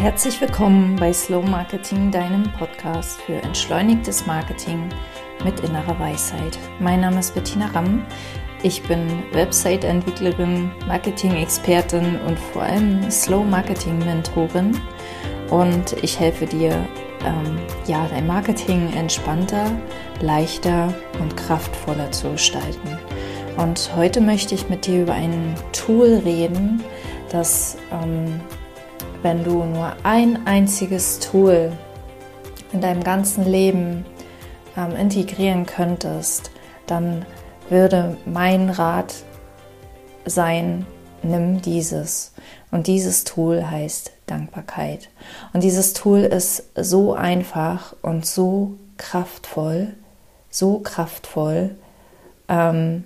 herzlich willkommen bei Slow Marketing, deinem Podcast für entschleunigtes Marketing mit innerer Weisheit. Mein Name ist Bettina Ramm. Ich bin Website-Entwicklerin, Marketing-Expertin und vor allem Slow Marketing-Mentorin. Und ich helfe dir, ähm, ja, dein Marketing entspannter, leichter und kraftvoller zu gestalten. Und heute möchte ich mit dir über ein Tool reden, das ähm, wenn du nur ein einziges Tool in deinem ganzen Leben ähm, integrieren könntest, dann würde mein Rat sein, nimm dieses. Und dieses Tool heißt Dankbarkeit. Und dieses Tool ist so einfach und so kraftvoll, so kraftvoll, ähm,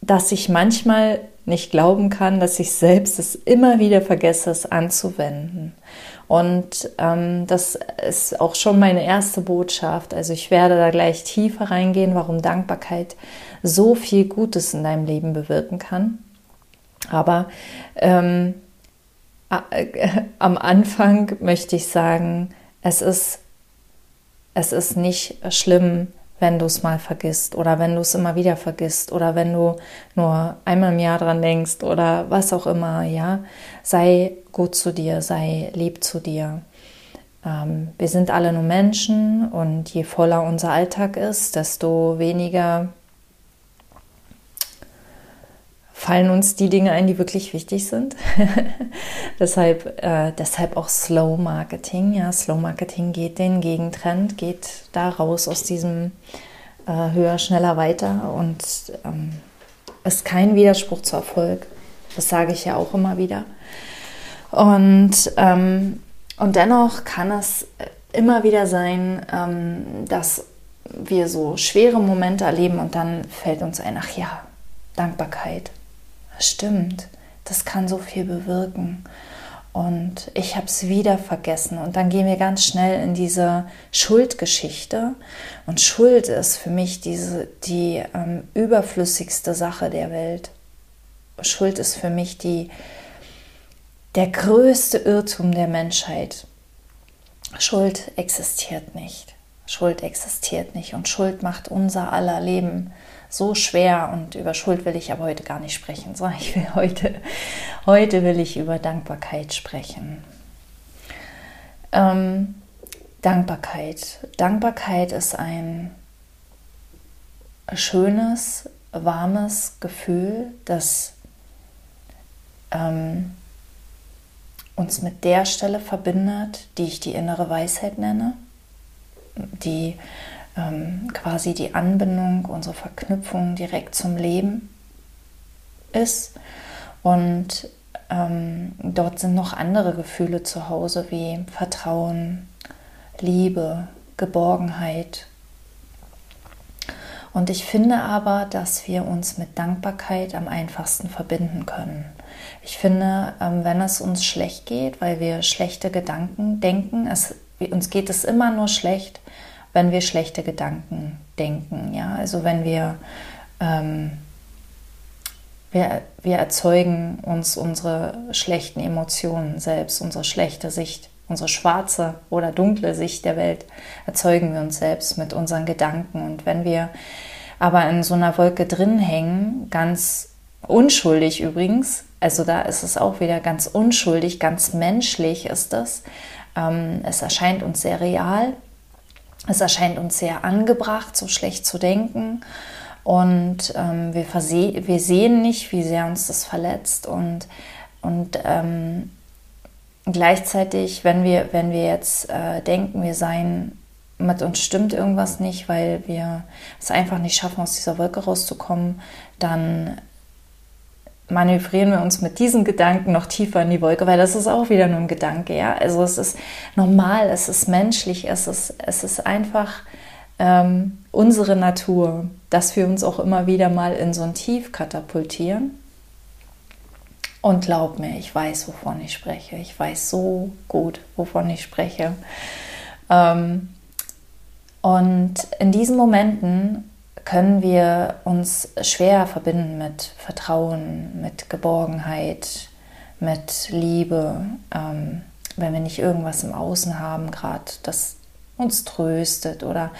dass ich manchmal nicht glauben kann, dass ich selbst es immer wieder vergesse, es anzuwenden. Und ähm, das ist auch schon meine erste Botschaft. Also ich werde da gleich tiefer reingehen, warum Dankbarkeit so viel Gutes in deinem Leben bewirken kann. Aber ähm, äh, am Anfang möchte ich sagen, es ist, es ist nicht schlimm, wenn du es mal vergisst oder wenn du es immer wieder vergisst oder wenn du nur einmal im Jahr dran denkst oder was auch immer, ja, sei gut zu dir, sei lieb zu dir. Ähm, wir sind alle nur Menschen und je voller unser Alltag ist, desto weniger fallen uns die Dinge ein, die wirklich wichtig sind. deshalb, äh, deshalb auch Slow Marketing. Ja, Slow Marketing geht den Gegentrend, geht da raus aus diesem äh, höher, schneller, weiter und ähm, ist kein Widerspruch zu Erfolg. Das sage ich ja auch immer wieder. Und, ähm, und dennoch kann es immer wieder sein, ähm, dass wir so schwere Momente erleben und dann fällt uns ein, ach ja, Dankbarkeit, stimmt, das kann so viel bewirken. Und ich habe es wieder vergessen. Und dann gehen wir ganz schnell in diese Schuldgeschichte. Und Schuld ist für mich diese, die ähm, überflüssigste Sache der Welt. Schuld ist für mich die, der größte Irrtum der Menschheit. Schuld existiert nicht. Schuld existiert nicht. Und Schuld macht unser aller Leben so schwer und über Schuld will ich aber heute gar nicht sprechen, sondern ich will heute, heute will ich über Dankbarkeit sprechen. Ähm, Dankbarkeit. Dankbarkeit ist ein schönes, warmes Gefühl, das ähm, uns mit der Stelle verbindet, die ich die innere Weisheit nenne, die ähm, quasi die Anbindung, unsere Verknüpfung direkt zum Leben ist. Und ähm, dort sind noch andere Gefühle zu Hause wie Vertrauen, Liebe, Geborgenheit. Und ich finde aber, dass wir uns mit Dankbarkeit am einfachsten verbinden können. Ich finde, ähm, wenn es uns schlecht geht, weil wir schlechte Gedanken denken, es, uns geht es immer nur schlecht, wenn wir schlechte Gedanken denken. Ja? Also wenn wir, ähm, wir, wir erzeugen uns unsere schlechten Emotionen selbst, unsere schlechte Sicht, unsere schwarze oder dunkle Sicht der Welt erzeugen wir uns selbst mit unseren Gedanken. Und wenn wir aber in so einer Wolke drin hängen, ganz unschuldig übrigens, also da ist es auch wieder ganz unschuldig, ganz menschlich ist das. Ähm, es erscheint uns sehr real, es erscheint uns sehr angebracht, so schlecht zu denken. Und ähm, wir, wir, sehen nicht, wie sehr uns das verletzt. Und, und ähm, gleichzeitig, wenn wir, wenn wir jetzt äh, denken, wir seien mit uns stimmt irgendwas nicht, weil wir es einfach nicht schaffen, aus dieser Wolke rauszukommen, dann manövrieren wir uns mit diesen Gedanken noch tiefer in die Wolke, weil das ist auch wieder nur ein Gedanke, ja. Also es ist normal, es ist menschlich, es ist, es ist einfach ähm, unsere Natur, dass wir uns auch immer wieder mal in so ein Tief katapultieren. Und glaub mir, ich weiß, wovon ich spreche. Ich weiß so gut, wovon ich spreche. Ähm, und in diesen Momenten können wir uns schwer verbinden mit Vertrauen, mit Geborgenheit, mit Liebe, ähm, wenn wir nicht irgendwas im Außen haben, gerade das uns tröstet oder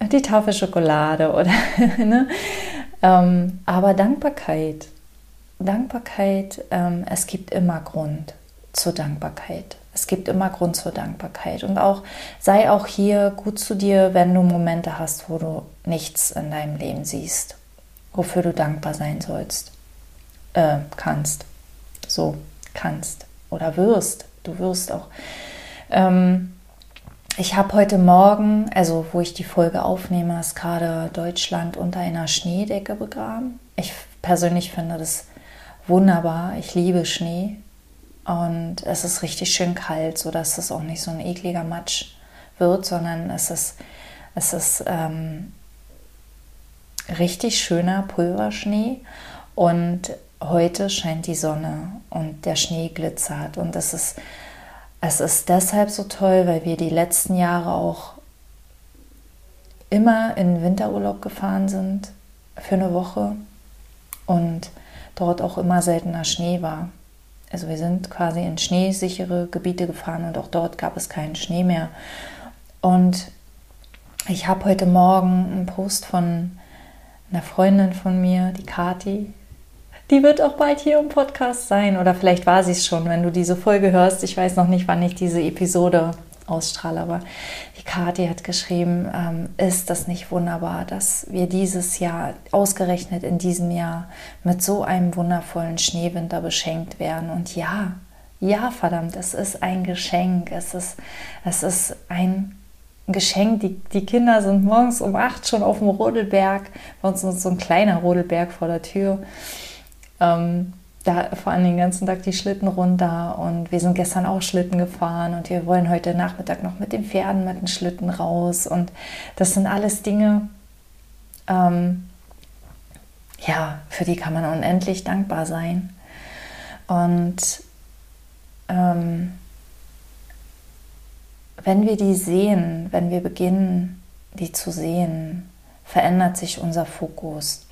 die Tafel Schokolade oder ne? ähm, aber Dankbarkeit, Dankbarkeit, ähm, es gibt immer Grund zur Dankbarkeit. Es gibt immer Grund zur Dankbarkeit. Und auch sei auch hier gut zu dir, wenn du Momente hast, wo du nichts in deinem Leben siehst, wofür du dankbar sein sollst, äh, kannst. So kannst oder wirst. Du wirst auch. Ähm, ich habe heute Morgen, also wo ich die Folge aufnehme, ist gerade Deutschland unter einer Schneedecke begraben. Ich persönlich finde das wunderbar. Ich liebe Schnee. Und es ist richtig schön kalt, sodass es auch nicht so ein ekliger Matsch wird, sondern es ist, es ist ähm, richtig schöner Pulverschnee. Und heute scheint die Sonne und der Schnee glitzert. Und es ist, es ist deshalb so toll, weil wir die letzten Jahre auch immer in Winterurlaub gefahren sind für eine Woche und dort auch immer seltener Schnee war. Also wir sind quasi in schneesichere Gebiete gefahren und auch dort gab es keinen Schnee mehr. Und ich habe heute Morgen einen Post von einer Freundin von mir, die Kati. Die wird auch bald hier im Podcast sein oder vielleicht war sie es schon, wenn du diese Folge hörst. Ich weiß noch nicht, wann ich diese Episode ausstrahle, aber die Kathi hat geschrieben, ähm, ist das nicht wunderbar, dass wir dieses Jahr, ausgerechnet in diesem Jahr, mit so einem wundervollen Schneewinter beschenkt werden. Und ja, ja, verdammt, es ist ein Geschenk. Es ist, es ist ein Geschenk. Die, die Kinder sind morgens um acht schon auf dem Rodelberg. Bei uns ist so ein kleiner Rodelberg vor der Tür. Ähm, da fahren den ganzen Tag die Schlitten runter und wir sind gestern auch Schlitten gefahren und wir wollen heute Nachmittag noch mit den Pferden mit den Schlitten raus und das sind alles Dinge, ähm, ja, für die kann man unendlich dankbar sein und ähm, wenn wir die sehen, wenn wir beginnen, die zu sehen, verändert sich unser Fokus.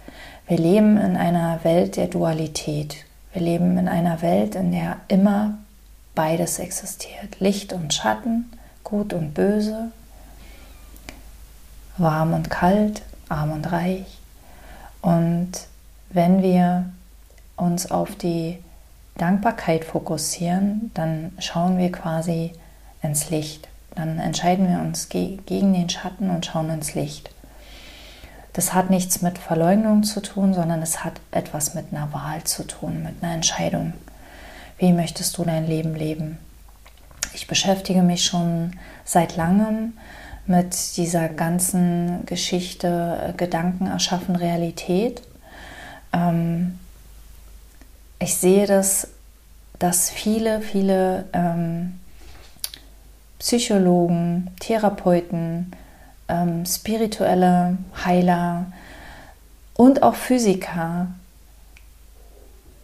Wir leben in einer Welt der Dualität. Wir leben in einer Welt, in der immer beides existiert. Licht und Schatten, gut und böse, warm und kalt, arm und reich. Und wenn wir uns auf die Dankbarkeit fokussieren, dann schauen wir quasi ins Licht. Dann entscheiden wir uns gegen den Schatten und schauen ins Licht. Das hat nichts mit Verleugnung zu tun, sondern es hat etwas mit einer Wahl zu tun, mit einer Entscheidung. Wie möchtest du dein Leben leben? Ich beschäftige mich schon seit langem mit dieser ganzen Geschichte äh, Gedanken erschaffen Realität. Ähm, ich sehe das, dass viele, viele ähm, Psychologen, Therapeuten, ähm, spirituelle Heiler und auch Physiker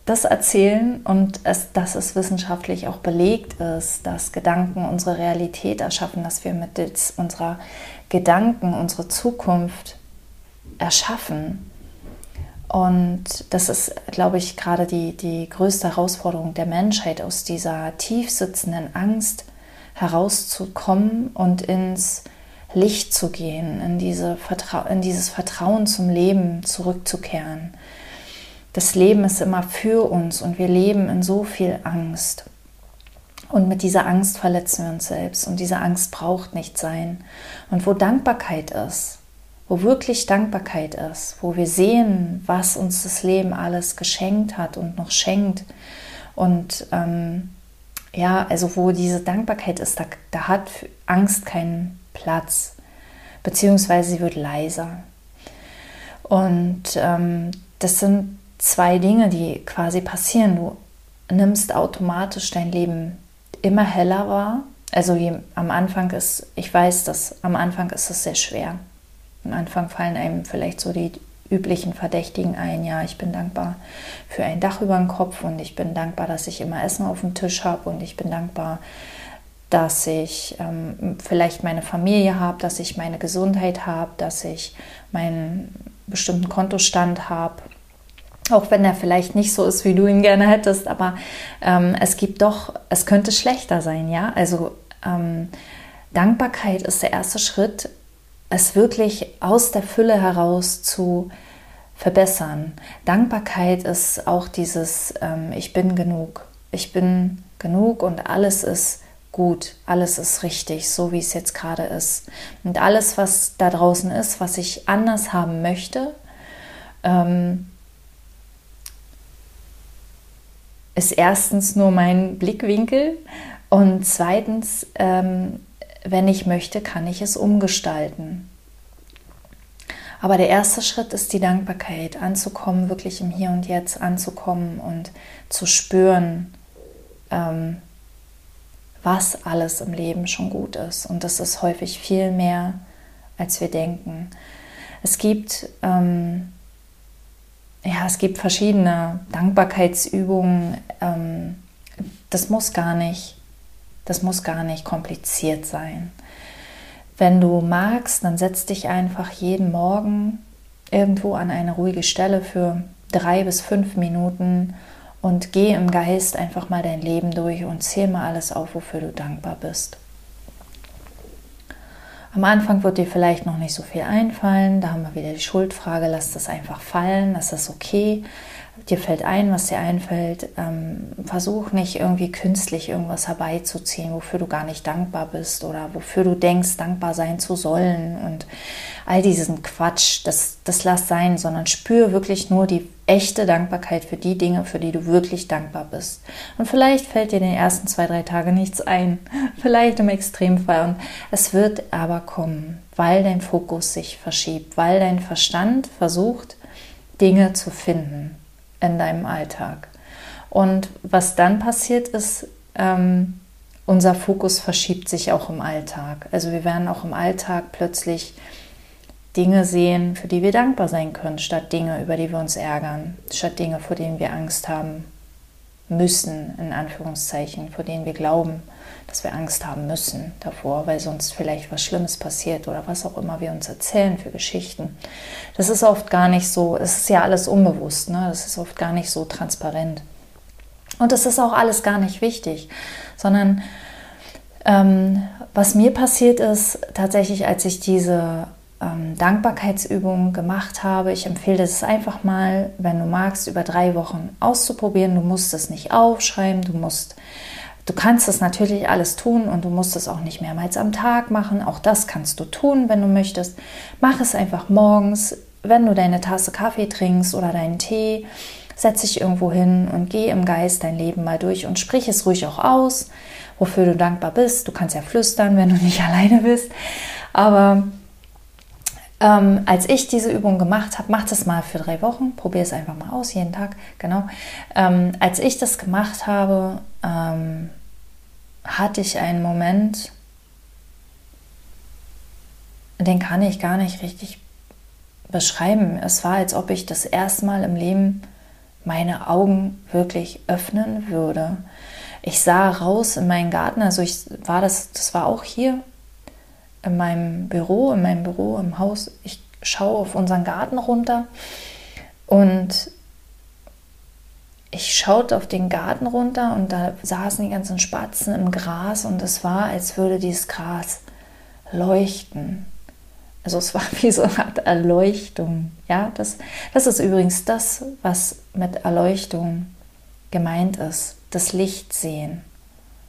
das erzählen und es, dass es wissenschaftlich auch belegt ist, dass Gedanken unsere Realität erschaffen, dass wir mit unserer Gedanken unsere Zukunft erschaffen. Und das ist, glaube ich, gerade die, die größte Herausforderung der Menschheit, aus dieser tief sitzenden Angst herauszukommen und ins Licht zu gehen, in, diese Vertra in dieses Vertrauen zum Leben zurückzukehren. Das Leben ist immer für uns und wir leben in so viel Angst. Und mit dieser Angst verletzen wir uns selbst und diese Angst braucht nicht sein. Und wo Dankbarkeit ist, wo wirklich Dankbarkeit ist, wo wir sehen, was uns das Leben alles geschenkt hat und noch schenkt und ähm, ja, also wo diese Dankbarkeit ist, da, da hat Angst keinen Platz, beziehungsweise sie wird leiser. Und ähm, das sind zwei Dinge, die quasi passieren. Du nimmst automatisch dein Leben immer heller wahr. Also am Anfang ist, ich weiß, dass am Anfang ist es sehr schwer. Am Anfang fallen einem vielleicht so die üblichen Verdächtigen ein. Ja, ich bin dankbar für ein Dach über dem Kopf und ich bin dankbar, dass ich immer Essen auf dem Tisch habe und ich bin dankbar, dass ich ähm, vielleicht meine Familie habe, dass ich meine Gesundheit habe, dass ich meinen bestimmten Kontostand habe. Auch wenn er vielleicht nicht so ist, wie du ihn gerne hättest, aber ähm, es gibt doch, es könnte schlechter sein, ja. Also ähm, Dankbarkeit ist der erste Schritt, es wirklich aus der Fülle heraus zu verbessern. Dankbarkeit ist auch dieses ähm, Ich bin genug. Ich bin genug und alles ist gut, alles ist richtig, so wie es jetzt gerade ist. Und alles, was da draußen ist, was ich anders haben möchte, ähm, ist erstens nur mein Blickwinkel und zweitens, ähm, wenn ich möchte, kann ich es umgestalten. Aber der erste Schritt ist die Dankbarkeit, anzukommen, wirklich im Hier und Jetzt anzukommen und zu spüren, ähm, was alles im Leben schon gut ist. Und das ist häufig viel mehr, als wir denken. Es gibt ähm, ja, es gibt verschiedene Dankbarkeitsübungen. Ähm, das muss gar nicht, das muss gar nicht kompliziert sein. Wenn du magst, dann setz dich einfach jeden Morgen irgendwo an eine ruhige Stelle für drei bis fünf Minuten und geh im Geist einfach mal dein Leben durch und zähl mal alles auf, wofür du dankbar bist. Am Anfang wird dir vielleicht noch nicht so viel einfallen. Da haben wir wieder die Schuldfrage. Lass das einfach fallen. Das ist okay. Dir fällt ein, was dir einfällt. Ähm, versuch nicht irgendwie künstlich irgendwas herbeizuziehen, wofür du gar nicht dankbar bist oder wofür du denkst, dankbar sein zu sollen. Und all diesen Quatsch, das, das lass sein, sondern spür wirklich nur die echte Dankbarkeit für die Dinge, für die du wirklich dankbar bist. Und vielleicht fällt dir in den ersten zwei, drei Tagen nichts ein, vielleicht im Extremfall. Und es wird aber kommen, weil dein Fokus sich verschiebt, weil dein Verstand versucht, Dinge zu finden in deinem Alltag. Und was dann passiert ist, ähm, unser Fokus verschiebt sich auch im Alltag. Also wir werden auch im Alltag plötzlich Dinge sehen, für die wir dankbar sein können, statt Dinge, über die wir uns ärgern, statt Dinge, vor denen wir Angst haben müssen, in Anführungszeichen, vor denen wir glauben, dass wir Angst haben müssen davor, weil sonst vielleicht was Schlimmes passiert oder was auch immer wir uns erzählen für Geschichten. Das ist oft gar nicht so, es ist ja alles unbewusst, ne? das ist oft gar nicht so transparent. Und es ist auch alles gar nicht wichtig, sondern ähm, was mir passiert ist, tatsächlich, als ich diese ähm, Dankbarkeitsübungen gemacht habe. Ich empfehle es einfach mal, wenn du magst, über drei Wochen auszuprobieren. Du musst es nicht aufschreiben, du musst Du kannst es natürlich alles tun und du musst es auch nicht mehrmals am Tag machen. Auch das kannst du tun, wenn du möchtest. Mach es einfach morgens, wenn du deine Tasse Kaffee trinkst oder deinen Tee. Setz dich irgendwo hin und geh im Geist dein Leben mal durch und sprich es ruhig auch aus, wofür du dankbar bist. Du kannst ja flüstern, wenn du nicht alleine bist. Aber ähm, als ich diese Übung gemacht habe, mach das mal für drei Wochen, probier es einfach mal aus, jeden Tag, genau. Ähm, als ich das gemacht habe, ähm, hatte ich einen Moment, den kann ich gar nicht richtig beschreiben. Es war, als ob ich das erste Mal im Leben meine Augen wirklich öffnen würde. Ich sah raus in meinen Garten, also ich war das, das war auch hier in meinem Büro, in meinem Büro im Haus. Ich schaue auf unseren Garten runter und ich schaute auf den Garten runter und da saßen die ganzen Spatzen im Gras und es war, als würde dieses Gras leuchten. Also es war wie so eine Art Erleuchtung. Ja, das, das ist übrigens das, was mit Erleuchtung gemeint ist. Das Licht sehen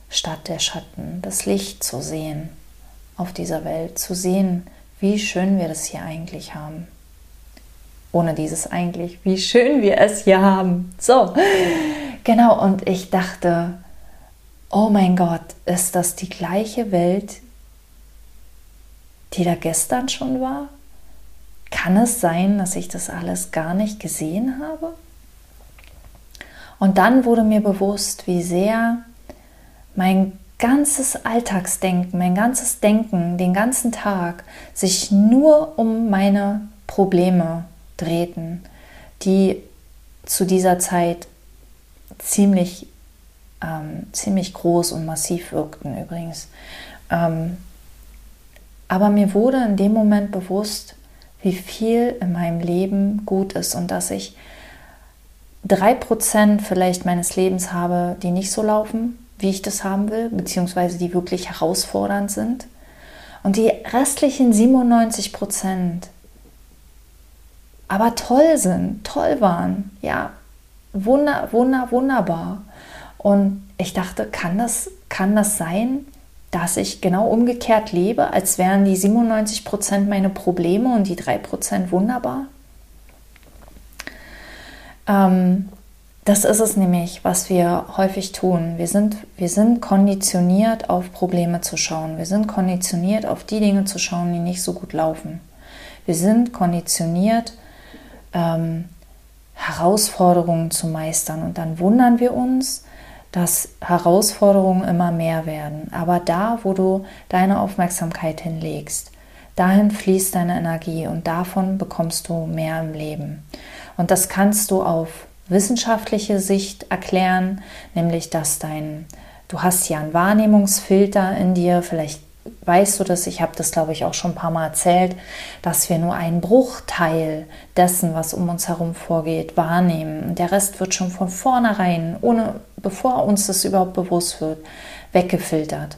statt der Schatten, das Licht zu sehen auf dieser Welt, zu sehen, wie schön wir das hier eigentlich haben. Ohne dieses eigentlich, wie schön wir es hier haben. So, genau, und ich dachte, oh mein Gott, ist das die gleiche Welt, die da gestern schon war? Kann es sein, dass ich das alles gar nicht gesehen habe? Und dann wurde mir bewusst, wie sehr mein ganzes Alltagsdenken, mein ganzes Denken den ganzen Tag sich nur um meine Probleme drehten, die zu dieser Zeit ziemlich, ähm, ziemlich groß und massiv wirkten übrigens. Ähm, aber mir wurde in dem Moment bewusst, wie viel in meinem Leben gut ist und dass ich 3% vielleicht meines Lebens habe, die nicht so laufen, wie ich das haben will, beziehungsweise die wirklich herausfordernd sind. Und die restlichen 97% aber toll sind, toll waren, ja, wunder, wunder, wunderbar. Und ich dachte, kann das, kann das sein, dass ich genau umgekehrt lebe, als wären die 97% meine Probleme und die 3% wunderbar? Ähm, das ist es nämlich, was wir häufig tun. Wir sind, wir sind konditioniert, auf Probleme zu schauen. Wir sind konditioniert, auf die Dinge zu schauen, die nicht so gut laufen. Wir sind konditioniert, ähm, Herausforderungen zu meistern. Und dann wundern wir uns, dass Herausforderungen immer mehr werden. Aber da, wo du deine Aufmerksamkeit hinlegst, dahin fließt deine Energie und davon bekommst du mehr im Leben. Und das kannst du auf wissenschaftliche Sicht erklären, nämlich dass dein, du hast ja einen Wahrnehmungsfilter in dir, vielleicht weißt du das, ich habe das glaube ich auch schon ein paar Mal erzählt, dass wir nur einen Bruchteil dessen, was um uns herum vorgeht, wahrnehmen. Der Rest wird schon von vornherein, ohne, bevor uns das überhaupt bewusst wird, weggefiltert.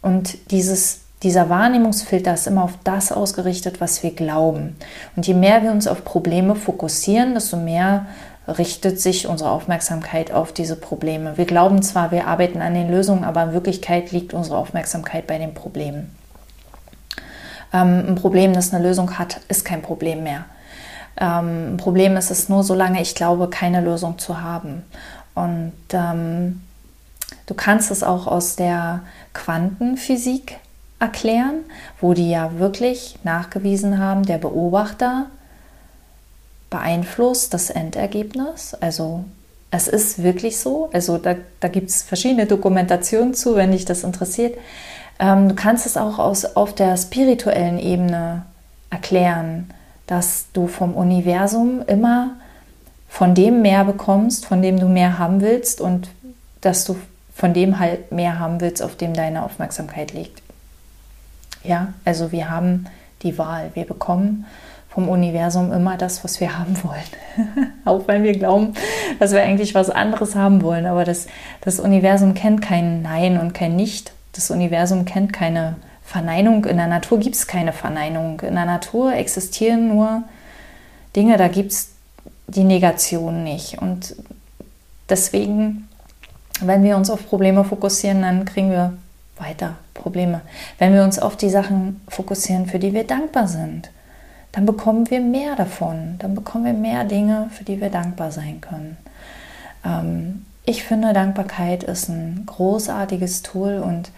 Und dieses dieser Wahrnehmungsfilter ist immer auf das ausgerichtet, was wir glauben. Und je mehr wir uns auf Probleme fokussieren, desto mehr richtet sich unsere Aufmerksamkeit auf diese Probleme. Wir glauben zwar, wir arbeiten an den Lösungen, aber in Wirklichkeit liegt unsere Aufmerksamkeit bei den Problemen. Ähm, ein Problem, das eine Lösung hat, ist kein Problem mehr. Ähm, ein Problem ist es nur, solange ich glaube, keine Lösung zu haben. Und ähm, du kannst es auch aus der Quantenphysik erklären, wo die ja wirklich nachgewiesen haben, der Beobachter beeinflusst das Endergebnis. Also es ist wirklich so. Also da, da gibt es verschiedene Dokumentationen zu, wenn dich das interessiert. Ähm, du kannst es auch aus, auf der spirituellen Ebene erklären, dass du vom Universum immer von dem mehr bekommst, von dem du mehr haben willst und dass du von dem halt mehr haben willst, auf dem deine Aufmerksamkeit liegt. Ja, also wir haben die Wahl. Wir bekommen vom Universum immer das, was wir haben wollen. Auch wenn wir glauben, dass wir eigentlich was anderes haben wollen. Aber das, das Universum kennt kein Nein und kein Nicht. Das Universum kennt keine Verneinung. In der Natur gibt es keine Verneinung. In der Natur existieren nur Dinge, da gibt es die Negation nicht. Und deswegen, wenn wir uns auf Probleme fokussieren, dann kriegen wir weiter Probleme. Wenn wir uns auf die Sachen fokussieren, für die wir dankbar sind, dann bekommen wir mehr davon. Dann bekommen wir mehr Dinge, für die wir dankbar sein können. Ähm, ich finde, Dankbarkeit ist ein großartiges Tool und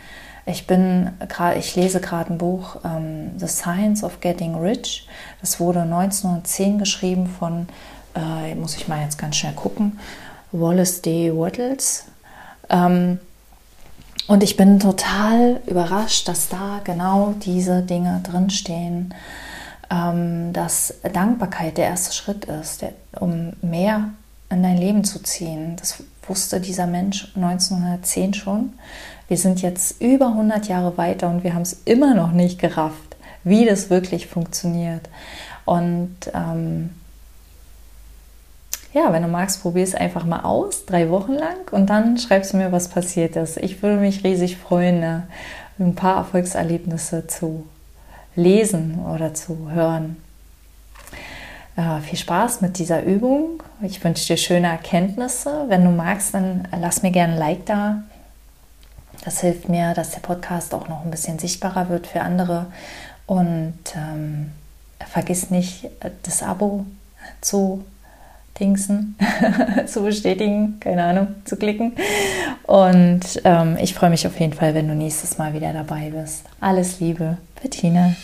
ich bin gerade, ich lese gerade ein Buch ähm, The Science of Getting Rich. Das wurde 1910 geschrieben von, äh, muss ich mal jetzt ganz schnell gucken, Wallace D. Wattles. Ähm, und ich bin total überrascht, dass da genau diese Dinge drinstehen, ähm, dass Dankbarkeit der erste Schritt ist, der, um mehr in dein Leben zu ziehen. Das wusste dieser Mensch 1910 schon. Wir sind jetzt über 100 Jahre weiter und wir haben es immer noch nicht gerafft, wie das wirklich funktioniert. Und ähm, ja, wenn du magst, probier es einfach mal aus, drei Wochen lang und dann schreibst du mir, was passiert ist. Ich würde mich riesig freuen, ne, ein paar Erfolgserlebnisse zu lesen oder zu hören. Äh, viel Spaß mit dieser Übung. Ich wünsche dir schöne Erkenntnisse. Wenn du magst, dann lass mir gerne ein Like da. Das hilft mir, dass der Podcast auch noch ein bisschen sichtbarer wird für andere. Und ähm, vergiss nicht, das Abo zu Dingsen zu bestätigen, keine Ahnung, zu klicken. Und ähm, ich freue mich auf jeden Fall, wenn du nächstes Mal wieder dabei bist. Alles Liebe, Bettina.